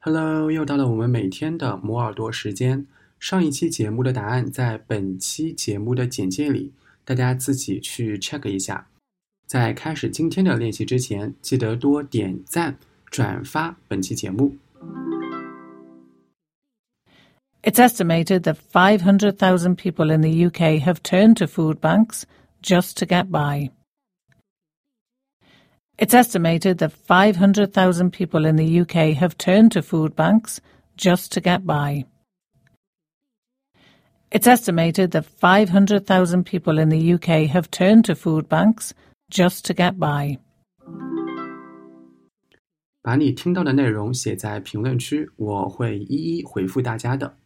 Hello，又到了我们每天的磨耳朵时间。上一期节目的答案在本期节目的简介里，大家自己去 check 一下。在开始今天的练习之前，记得多点赞、转发本期节目。It's estimated that 500,000 people in the UK have turned to food banks just to get by. It's estimated that 500,000 people in the UK have turned to food banks just to get by. It's estimated that 500,000 people in the UK have turned to food banks just to get by. 把你听到的内容写在评论区，我会一一回复大家的。